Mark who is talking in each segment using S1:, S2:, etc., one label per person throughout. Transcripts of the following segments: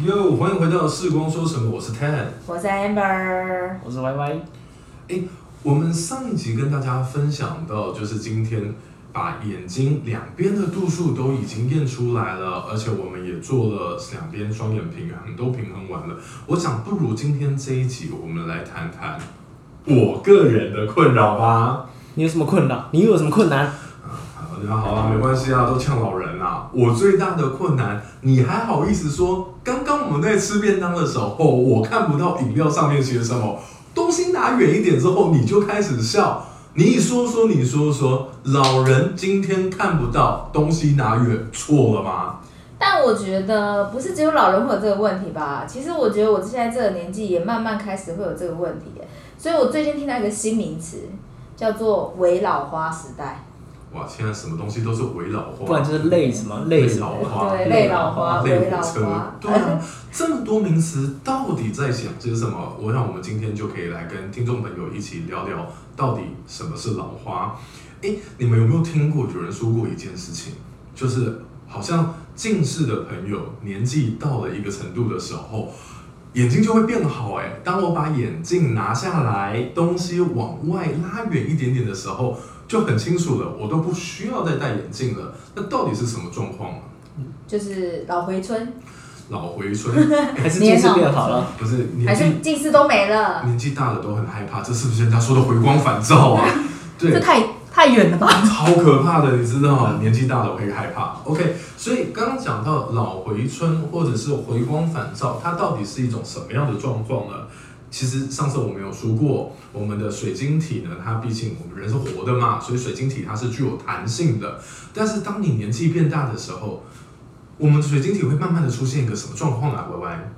S1: 哟，欢迎回到视光说什么，我是 Ted。
S2: 我是 Amber，
S3: 我是 Y Y，哎
S1: 我们上一集跟大家分享到，就是今天把眼睛两边的度数都已经验出来了，而且我们也做了两边双眼平衡，都平衡完了。我想，不如今天这一集我们来谈谈我个人的困扰吧。
S3: 你有什么困扰？你又有什么困难？
S1: 好，大家好啊，没关系啊，都呛老人我最大的困难，你还好意思说？刚刚我们在吃便当的时候，我看不到饮料上面写什么，东西拿远一点之后，你就开始笑。你一说说，你说说，老人今天看不到东西拿远，错了吗？
S2: 但我觉得不是只有老人会有这个问题吧？其实我觉得我现在这个年纪也慢慢开始会有这个问题，所以我最近听到一个新名词，叫做“伪老花时代
S1: 哇，现在什么东西都是围老花，
S3: 不然就是累什么累
S1: 老。花，
S2: 对累老花
S1: 累
S2: 围老
S1: 火车
S2: 花，
S1: 对啊，这么多名词到底在想些什么？我想我们今天就可以来跟听众朋友一起聊聊，到底什么是老花？哎，你们有没有听过有人说过一件事情，就是好像近视的朋友年纪到了一个程度的时候。眼睛就会变好哎！当我把眼镜拿下来，东西往外拉远一点点的时候，就很清楚了，我都不需要再戴眼镜了。那到底是什么状况啊？”，
S2: 就是老回春，
S1: 老回春
S3: 还是近视变好了？
S1: 不是
S2: 还
S1: 年纪
S2: 是近视都没了？
S1: 年纪大了都很害怕，这是不是人家说的回光返照啊？对，
S2: 这太太远了吧？
S1: 超可怕的，你知道，年纪大了会害怕。OK，所以刚刚讲到老回春或者是回光返照，它到底是一种什么样的状况呢？其实上次我们有说过，我们的水晶体呢，它毕竟我们人是活的嘛，所以水晶体它是具有弹性的。但是当你年纪变大的时候，我们水晶体会慢慢的出现一个什么状况啊？歪歪，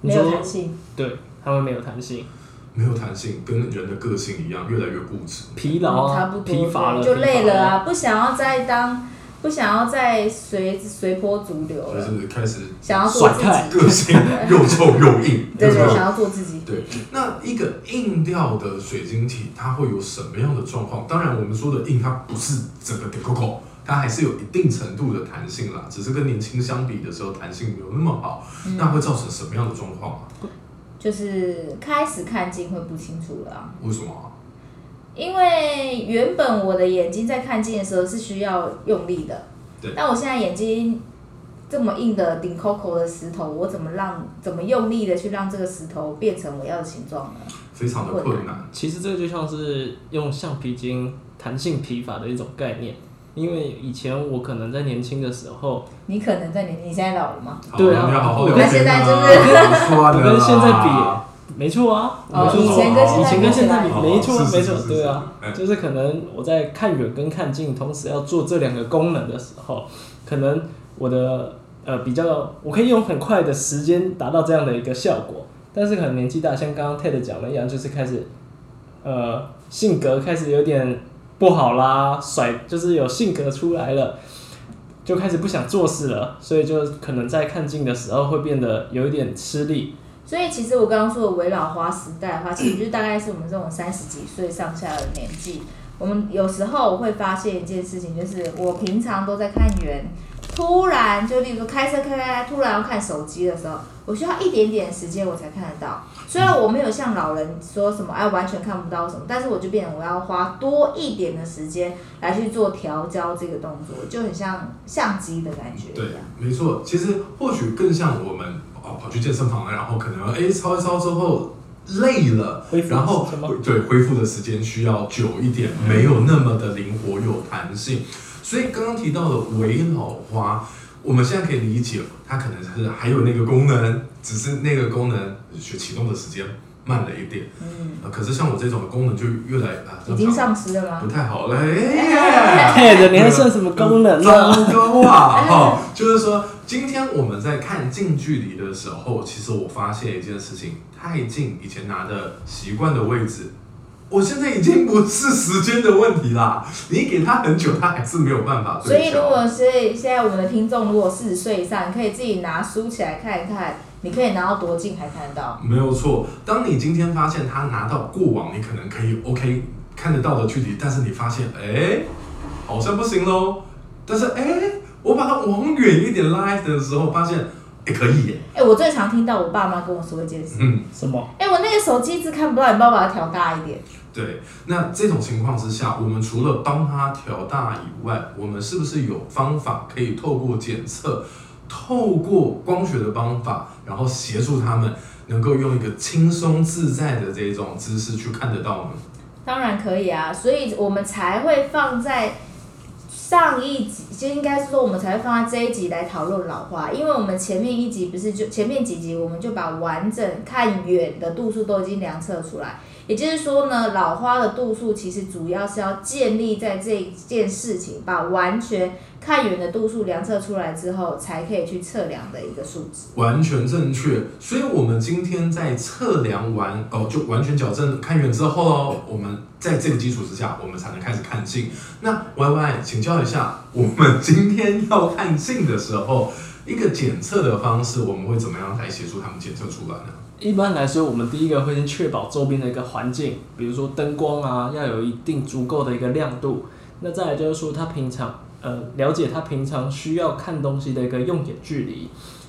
S2: 没有弹性，
S3: 对，它会没有弹性，
S1: 没有弹性，跟人的个性一样，越来越固执。
S3: 疲劳啊
S2: 差不，多
S3: 疲乏了，
S2: 就累了啊，不想要再当，不想要再随随波逐流
S1: 就，是开始
S2: 想要做自己，
S1: 个性又臭又硬，
S2: 对对，想要做自己。
S1: 对，那一个硬掉的水晶体，它会有什么样的状况？当然，我们说的硬，它不是整个 coco 它还是有一定程度的弹性啦，只是跟年轻相比的时候，弹性没有那么好。
S2: 嗯
S1: 那会造成什么样的状况啊？
S2: 就是开始看近会不清楚了啊、
S1: 为什么啊？
S2: 因为原本我的眼睛在看近的时候是需要用力的，
S1: 对
S2: 但我现在眼睛这么硬的顶 Coco 的石头，我怎么让怎么用力的去让这个石头变成我要的形状呢？
S1: 非常的困难。
S3: 其实这个就像是用橡皮筋弹性皮法的一种概念。因为以前我可能在年轻的时候，
S2: 你可能在年你现在老了吗？
S1: 好
S3: 对啊
S1: 你要好好
S2: 现在就是
S3: 我跟现在比，没错啊，
S2: 哦
S3: 没错
S2: 以前跟现在
S3: 以前跟现在
S1: 比
S3: 比，没错没错对啊，就是可能我在看远跟看近同时要做这两个功能的时候，可能我的呃比较，我可以用很快的时间达到这样的一个效果，但是可能年纪大，像刚刚 Ted 讲的一样，就是开始呃性格开始有点不好啦，甩就是有性格出来了。就开始不想做事了，所以就可能在看近的时候会变得有一点吃力。
S2: 所以其实我刚刚说的围老花时代的话，其实就大概是我们这种三十几岁上下的年纪。我们有时候会发现一件事情，就是我平常都在看远，突然就例如说开车开开开，突然要看手机的时候，我需要一点点时间我才看得到。虽然我没有像老人说什么哎完全看不到什么，但是我就变我要花多一点的时间来去做调焦这个动作，就很像相机的感觉
S1: 对
S2: 一样。，
S1: 没错。其实或许更像我们哦跑去健身房了，然后可能哎操一操之后累了然后对恢复的时间需要久一点，没有那么的灵活有弹性。所以刚刚提到的围老花，我们现在可以理解，它可能是还有那个功能，只是那个功能学启动的时间慢了一点。
S2: 嗯，
S1: 呃可是像我这种的功能就越来啊，
S2: 已经丧失了吗
S1: 不？太好了。哎
S3: Ted，你还剩什么功能
S1: 糟
S3: 呢？
S1: 糕啊！哈，就是说，今天我们在看近距离的时候，其实我发现一件事情，太近，以前拿的习惯的位置，我现在已经不是时间的问题啦。你给他很久，他还是没有办法
S2: 所以。如果是现在我们的听众，如果四十岁以上，你可以自己拿书起来看一看，你可以拿到多近还看得到。
S1: 没有错，当你今天发现他拿到过往你可能可以 OK 看得到的距离，但是你发现哎，好像不行喽。但是哎，我把它往远一点拉的时候，发现也可以耶。
S2: 哎、我最常听到我爸妈跟我说一件事，
S1: 嗯，
S3: 什么？
S2: 哎、我那个手机一直看不到，你帮我把它调大一点。
S1: 对。那这种情况之下，我们除了帮他调大以外，我们是不是有方法可以透过检测，透过光学的方法，然后协助他们能够用一个轻松自在的这种姿势去看得到呢？
S2: 当然可以啊，所以我们才会放在上一集，就应该是说我们才会放在这一集来讨论老花，因为我们前面一集不是就前面几集我们就把完整看远的度数都已经量测出来，也就是说呢，老花的度数其实主要是要建立在这件事情，把完全看远的度数量测出来之后，才可以去测量的一个数值。
S1: 完全正确。所以，我们今天在测量完哦，就完全矫正看远之后哦，我们在这个基础之下，我们才能开始看近。那 Y Y，请教一下，我们今天要看近的时候，一个检测的方式，我们会怎么样来协助他们检测出来呢？
S3: 一般来说，我们第一个会先确保周边的一个环境，比如说灯光啊，要有一定足够的一个亮度。那再来就是说，他平常呃了解他平常需要看东西的一个用眼距离。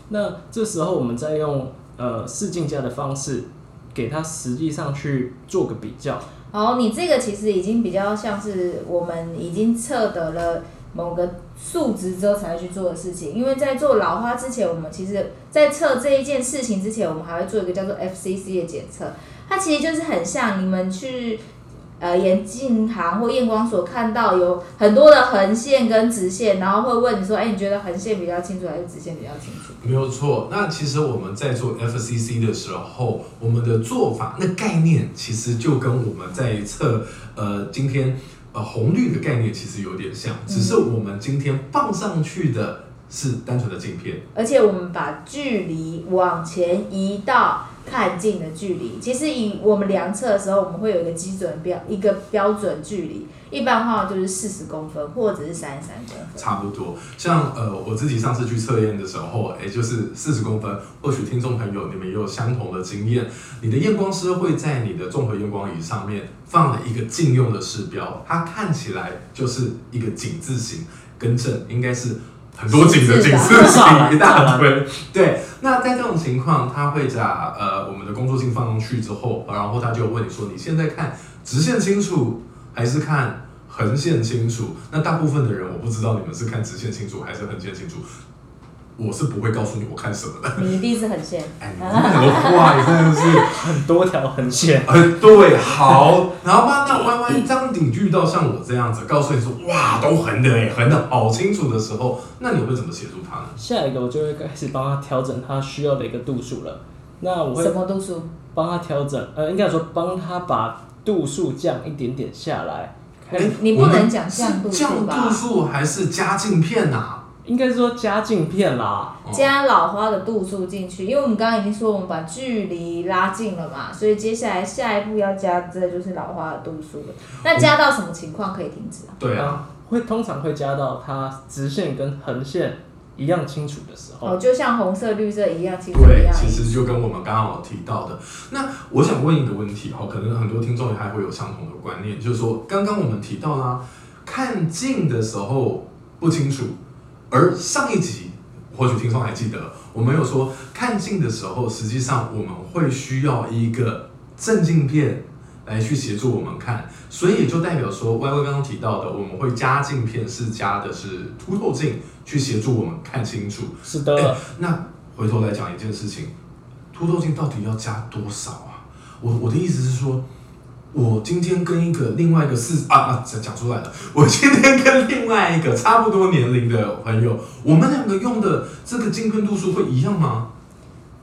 S3: 那这时候我们再用呃视镜架的方式，给他实际上去做个比较。
S2: 好，你这个其实已经比较像是我们已经测得了某个数值之后才会去做的事情，因为在做老花之前，我们其实在测这一件事情之前，我们还会做一个叫做 FCC 的检测，它其实就是很像你们去。呃，眼镜行或验光所看到有很多的横线跟直线，然后会问你说，哎、你觉得横线比较清楚还是直线比较清楚？
S1: 没有错。那其实我们在做 FCC 的时候，我们的做法那概念其实就跟我们在测呃今天呃红绿的概念其实有点像，只是我们今天放上去的是单纯的镜片。
S2: 而且我们把距离往前移到看近的距离。其实以我们量测的时候，我们会有一个基准标，一个标准距离，一般话就是四十公分或者是三十三公分。
S1: 差不多，像呃我自己上次去测验的时候，哎，就是四十公分。或许听众朋友你们也有相同的经验，你的验光师会在你的综合验光仪上面放了一个禁用的视标，它看起来就是一个井字形，更正应该是很多景的井字形一大堆。对，那在这种情况，他会把呃我们的工作镜放上去之后，然后他就问你说，你现在看直线清楚还是看横线清楚？那大部分的人我不知道你们是看直线清楚还是横线清楚，我是不会告诉你我看什么的。
S2: 你一定是很线。
S1: 哎，你这个话也真的是，
S3: 很多条横线，
S1: 呃，对，好，然后吧，那弯弯当你遇到像我这样子，告诉你说，哇，都横的哎，横的好清楚的时候，那你会怎么协助他呢？
S3: 下一个我就会开始帮他调整他需要的一个度数了。那我会
S2: 什么度数？
S3: 帮他调整，呃，应该说帮他把度数降一点点下来。
S1: 哎
S2: 你不能讲降度数吧
S1: 降度数还是加镜片呐、啊
S3: 应该是说加镜片啦，
S1: 哦
S2: 加老花的度数进去，因为我们刚刚已经说我们把距离拉近了嘛，所以接下来下一步要加的就是老花的度数了。那加到什么情况可以停止啊？
S1: 对啊，
S3: 会通常会加到它直线跟横线一样清楚的时候。
S2: 哦，就像红色、绿色一样清楚一
S1: 对，其实就跟我们刚刚有提到的。那我想问一个问题哈，可能很多听众还会有相同的观念，就是说，刚刚我们提到啦，看近的时候不清楚，而上一集或许听众还记得，我们有说看近的时候，实际上我们会需要一个正镜片。来去协助我们看，所以也就代表说，Y Y 刚刚提到的，我们会加镜片是加的是凸透镜，去协助我们看清楚。
S3: 是的，
S1: 那回头来讲一件事情，凸透镜到底要加多少啊？我我的意思是说，我今天跟一个另外一个四啊啊讲讲出来了，我今天跟另外一个差不多年龄的朋友，我们两个用的这个镜片度数会一样吗？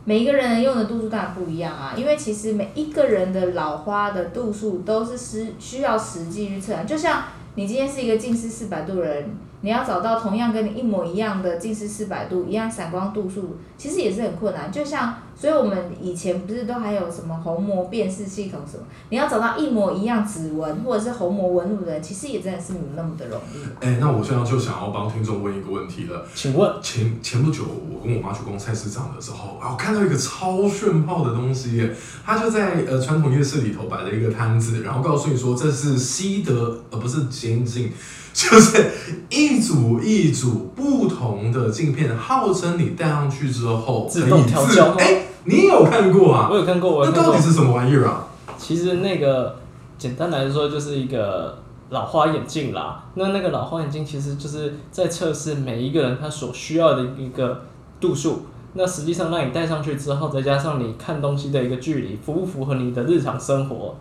S2: 每一个人用的度数当然不一样啊，因为其实每一个人的老花的度数都是实需要实际去测量。就像你今天是一个近视四百度的人，你要找到同样跟你一模一样的近视四百度一样散光度数，其实也是很困难。就像所以我们以前不是都还有什么虹膜辨识系统什么？你要找到一模一样指纹或者是虹膜纹路的人，其实也真的是没有那么的容易。
S1: 哎，那我现在就想要帮听众问一个问题了。
S3: 请问
S1: 前前不久，我跟我妈去逛菜市场的时候，啊，我看到一个超炫炮的东西耶，它就在呃传统夜市里头摆了一个摊子，然后告诉你说这是西德，呃不是先进，就是一组一组不同的镜片，号称你戴上去之后
S3: 自动
S1: 可以
S3: 调焦吗
S1: 哎，你有看过啊？
S3: 我有看过，我有看过
S1: 那到底。是什么玩意儿啊？
S3: 其实那个简单来说就是一个老花眼镜啦。那那个老花眼镜其实就是在测试每一个人他所需要的一个度数。那实际上让你戴上去之后，再加上你看东西的一个距离，符不符合你的日常生活？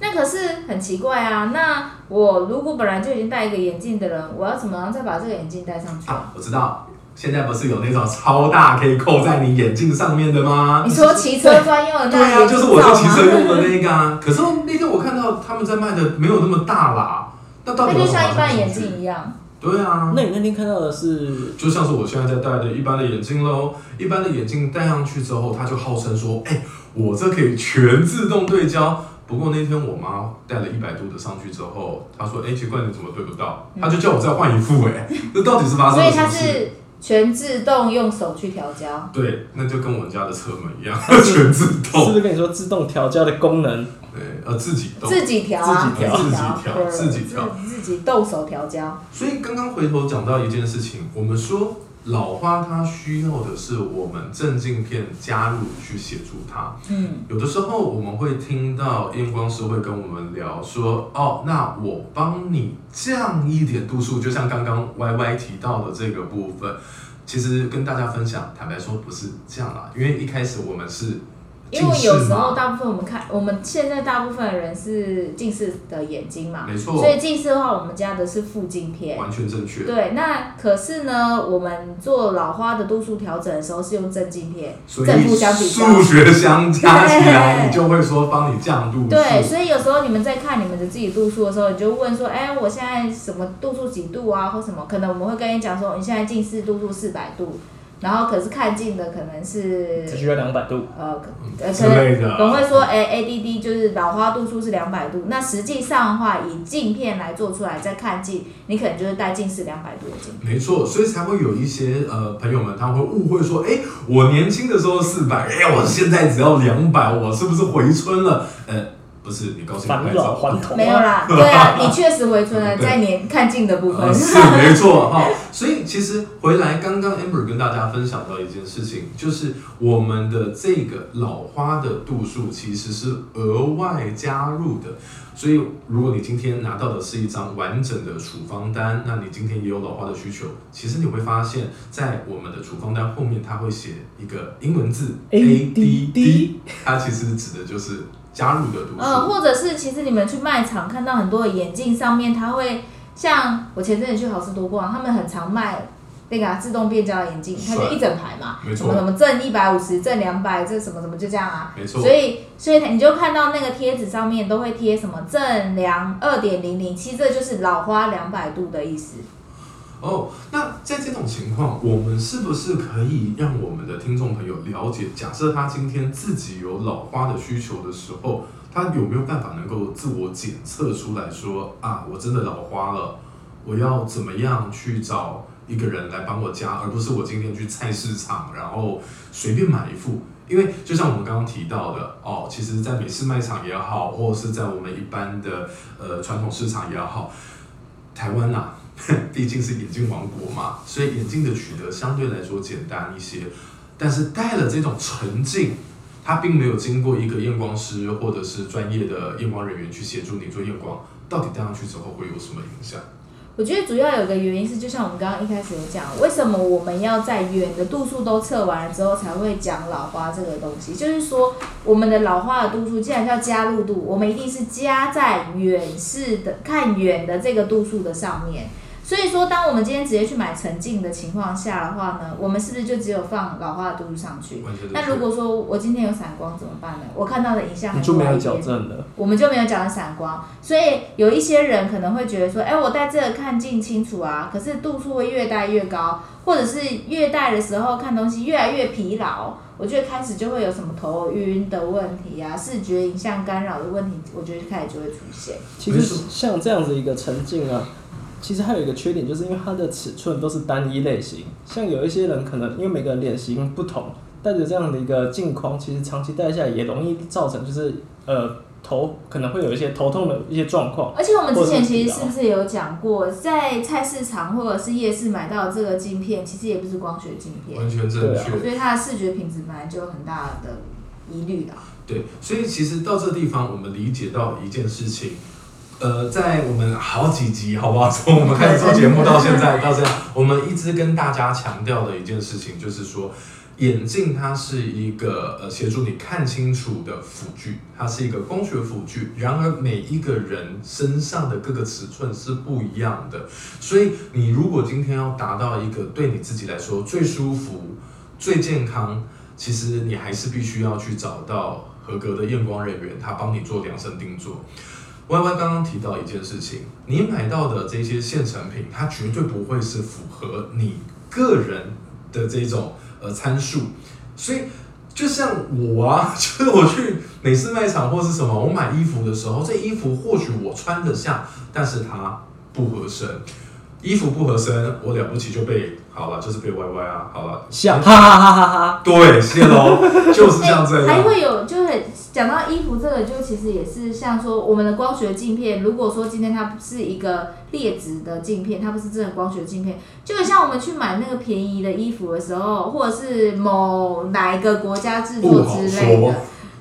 S2: 那可是很奇怪啊！那我如果本来就已经戴一个眼镜的人，我要怎么样再把这个眼镜戴上去啊？
S1: 啊，我知道，现在不是有那种超大可以扣在你眼镜上面的吗？
S2: 你说骑车专用的
S1: 对啊，
S2: 那眼镜
S1: 就是我在
S2: 罩吗
S1: 骑车用的那个啊。可是那天我看到他们在卖的没有那么大啦，那到底
S2: 那就
S1: 要怎么
S2: 像一般眼镜一样。
S1: 对啊，
S3: 那你那天看到的是
S1: 就像是我现在在戴的一般的眼镜喽。一般的眼镜戴上去之后，它就号称说，哎、我这可以全自动对焦。不过那天我妈戴了一百度的上去之后，她说，哎、奇怪，你怎么对不到？她就叫我再换一副、哎，那到底是发生什么事？
S2: 是全自动用手去调焦。
S1: 对，那就跟我们家的车门一样，全自动
S3: 是
S1: 动。
S3: 不是跟你说自动调焦的功能？
S1: 对，呃，自己动。
S2: 自己调啊，
S3: 自己调
S1: 自己调自己调
S2: 自自己动手调焦。
S1: 所以刚刚回头讲到一件事情，我们说老花它需要的是我们正镜片加入去协助它。
S2: 嗯，
S1: 有的时候我们会听到验光师会跟我们聊说，哦，那我帮你降一点度数，就像刚刚 Y Y 提到的这个部分。其实跟大家分享，坦白说不是这样啦，因为一开始我们是
S2: 因为有时候，大部分我们看，我们现在大部分的人是近视的眼睛嘛，
S1: 没错
S2: 所，以近视的话，我们加的是副镜片。
S1: 完全正确。
S2: 对，那可是呢，我们做老花的度数调整的时候是用正镜片，
S1: 所
S2: 正负相比较
S1: 数学相加起来，你就会说帮你降度数。
S2: 对，所以有时候你们在看你们的自己度数的时候，你就问说，哎，我现在什么度数几度啊，或什么？可能我们会跟你讲说，你现在近视度数四百度，然后可是看近的可能是
S3: 只需要两百度。
S2: 呃，可能
S1: 类的。
S2: 可能会说，哎、a d d 就是老花度数是两百度，那实际上的话，以镜片来做出来再看近，你可能就是戴近视两百度的镜片。
S1: 没错，所以才会有一些呃朋友们，他会误会说，哎，我年轻的时候四百，哎，我现在只要两百，我是不是回春了？呃，不是，你高兴
S3: 返老还童、啊，
S2: 没有啦，对啊，你确实回春了，在年看近的部分。
S1: 呃，是没错哈、所以其实回来，刚刚 Amber 跟大家分享到一件事情，就是我们的这个老花的度数其实是额外加入的。所以如果你今天拿到的是一张完整的处方单，那你今天也有老花的需求，其实你会发现在我们的处方单后面，它会写一个英文字
S3: ADD
S1: 它其实指的就是加入的东西。
S2: 嗯，或者是其实你们去卖场看到很多的眼镜上面，它会像我前阵子去好事多逛，他们很常卖那个啊、自动变焦的眼镜，它就一整排嘛，
S1: 没错
S2: 什么什么正一百五十、正两百，这什么什么就这样啊。
S1: 没错
S2: 所。以，所以你就看到那个贴纸上面都会贴什么正两二点零零，其实这就是老花两百度的意思。
S1: 哦，那在这种情况，我们是不是可以让我们的听众朋友了解，假设他今天自己有老花的需求的时候，他有没有办法能够自我检测出来说啊，我真的老花了，我要怎么样去找一个人来帮我加，而不是我今天去菜市场，然后随便买一副。因为就像我们刚刚提到的哦，其实，在美式卖场也好，或者是在我们一般的呃传统市场也好，台湾呐、毕竟是眼镜王国嘛，所以眼镜的取得相对来说简单一些。但是戴了这种沉镜，它并没有经过一个验光师或者是专业的验光人员去协助你做验光，到底戴上去之后会有什么影响？
S2: 我觉得主要有个原因是，就像我们刚刚一开始有讲，为什么我们要在远的度数都测完了之后才会讲老花这个东西？就是说，我们的老花的度数既然叫加入度，我们一定是加在远视的看远的这个度数的上面。所以说，当我们今天直接去买沉浸的情况下的话呢，我们是不是就只有放老花的度数上去？那如果说我今天有散光怎么办呢？我看到的影像
S3: 就没有矫正了。
S2: 我们就没有讲到散光，所以有一些人可能会觉得说，哎、我戴这个看近清楚啊，可是度数会越戴越高，或者是越戴的时候看东西越来越疲劳，我觉得开始就会有什么头晕的问题啊，视觉影像干扰的问题，我觉得开始就会出现。
S3: 其实像这样子一个沉浸啊，其实还有一个缺点，就是因为它的尺寸都是单一类型。像有一些人可能因为每个人脸型不同，戴着这样的一个镜框，其实长期戴下来也容易造成就是呃头可能会有一些头痛的一些状况。
S2: 而且我们之前其实
S3: 是
S2: 不是有讲过，在菜市场或者是夜市买到的这个镜片，其实也不是光学镜片，
S1: 完全正确。
S2: 所以它的视觉品质本来就有很大的疑虑的。
S1: 对，所以其实到这个地方，我们理解到一件事情，呃，在我们好几集，好不好？从我们开始做节目到现在到这样，我们一直跟大家强调的一件事情，就是说，眼镜它是一个呃协助你看清楚的辅具，它是一个光学辅具。然而每一个人身上的各个尺寸是不一样的，所以你如果今天要达到一个对你自己来说最舒服、最健康，其实你还是必须要去找到合格的验光人员，他帮你做量身定做。Y Y 刚刚提到一件事情，你买到的这些现成品，它绝对不会是符合你个人的这种呃参数，所以就像我啊，就是我去美式卖场或是什么，我买衣服的时候，这衣服或许我穿得下，但是它不合身。衣服不合身，我了不起就被好了，就是被 Y Y 啊，好了，
S3: 像哈哈哈哈哈，
S1: 对，谢喽，就是像这样。
S2: 还会有，就是讲到衣服这个，就其实也是像说我们的光学镜片，如果说今天它不是一个劣质的镜片，它不是真的光学镜片，就很像我们去买那个便宜的衣服的时候，或者是某哪一个国家制作之类的，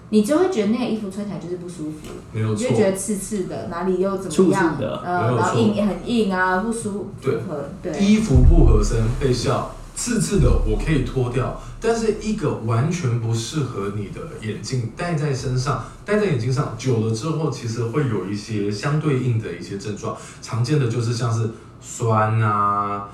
S2: 你就会觉得那个衣服穿起来就是不舒服，你就，觉得刺刺的，哪里又怎么样？呃，然后硬很硬啊，不舒
S1: 对。
S2: 符合，对。
S1: 衣服不合身被笑，刺刺的我可以脱掉，但是一个完全不适合你的眼镜戴在身上，戴在眼睛上久了之后，其实会有一些相对应的一些症状，常见的就是像是酸啊、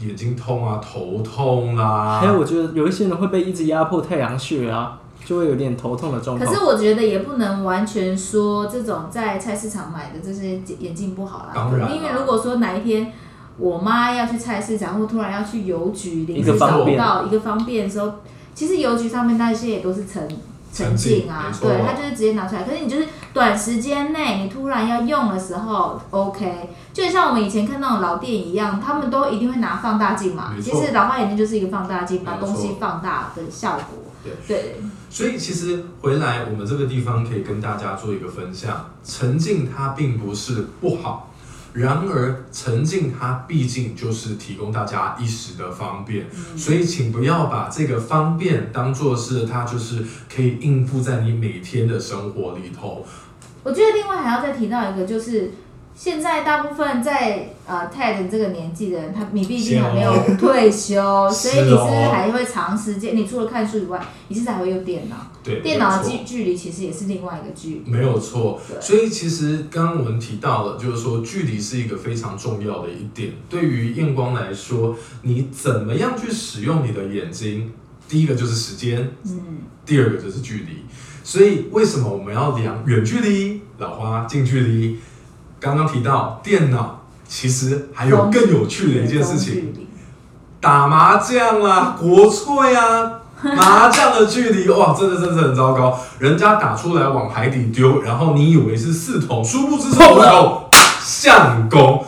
S1: 眼睛痛啊、头痛啦、
S3: 还有我觉得有一些人会被一直压迫太阳穴啊，就会有点头痛的状况。
S2: 可是我觉得也不能完全说这种在菜市场买的这些眼镜不好啦，
S1: 当然啦。
S2: 因为如果说哪一天我妈要去菜市场，或突然要去邮局临
S3: 一
S2: 时找不到一个方便的时候，其实邮局上面那些也都是沉沉
S1: 沉浸
S2: 浸啊对，它就是直接拿出来。可是你就是短时间内你突然要用的时候，OK，就像我们以前看那种老店一样，他们都一定会拿放大镜嘛。其实老花眼镜就是一个放大镜，把东西放大的效果。
S1: 对
S2: 对，
S1: 所以其实回来我们这个地方可以跟大家做一个分享，沉浸它并不是不好，然而沉浸它毕竟就是提供大家一时的方便，所以请不要把这个方便当做是它就是可以应付在你每天的生活里头。
S2: 我觉得另外还要再提到一个，就是现在大部分在呃 TED 这个年纪的人，他你毕竟还没有退休，所以你是还会长时间？你除了看书以外，你是还会用电脑？
S1: 对，
S2: 电脑的距距离其实也是另外一个距离。
S1: 没有错，所以其实刚刚我们提到了，就是说距离是一个非常重要的一点。对于验光来说，你怎么样去使用你的眼睛？第一个就是时间，
S2: 嗯，
S1: 第二个就是距离。所以为什么我们要量远距离、老花近距离？刚刚提到电脑，其实还有更有趣的一件事情，打麻将啦、国粹啊，麻将的距离哇，真的真的很糟糕。人家打出来往海底丢，然后你以为是四筒，殊不知是五筒，相公。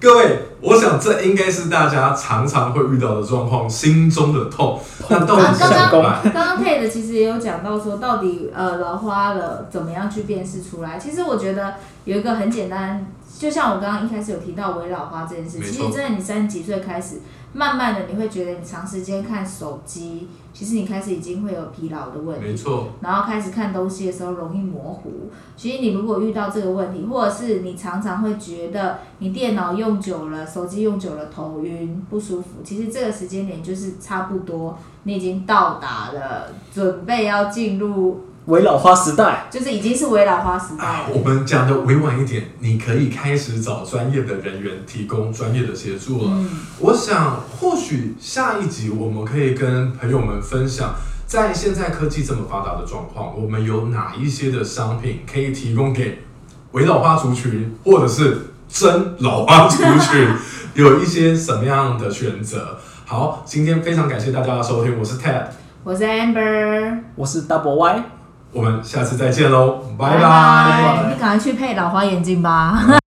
S1: 各位，我想这应该是大家常常会遇到的状况，心中的痛。那到底是
S2: 刚刚
S1: 怎么办？
S2: 刚刚 Ted 其实也有讲到说，到底呃老花了怎么样去辨识出来？其实我觉得有一个很简单，就像我刚刚一开始有提到微老花这件事，其实真的你三十几岁开始，慢慢的你会觉得你长时间看手机，其实你开始已经会有疲劳的问题。
S1: 没错，
S2: 然后开始看东西的时候容易模糊。其实你如果遇到这个问题，或者是你常常会觉得你电脑用久了、手机用久了头晕不舒服，其实这个时间点就是差不多，你已经到达了准备要进入
S3: 为老花时代，
S2: 就是已经是为老花时代
S1: 啊，我们讲的委婉一点，你可以开始找专业的人员提供专业的协助了。
S2: 嗯，
S1: 我想，或许下一集我们可以跟朋友们分享，在现在科技这么发达的状况，我们有哪一些的商品可以提供给伪老花族群，或者是真老花族群，有一些什么样的选择？好，今天非常感谢大家的收听，我是 Ted，
S2: 我是 Amber，
S3: 我是 Double Y。
S1: 我们下次再见喽，
S2: 拜
S1: 拜
S2: 你赶快去配老花眼镜吧。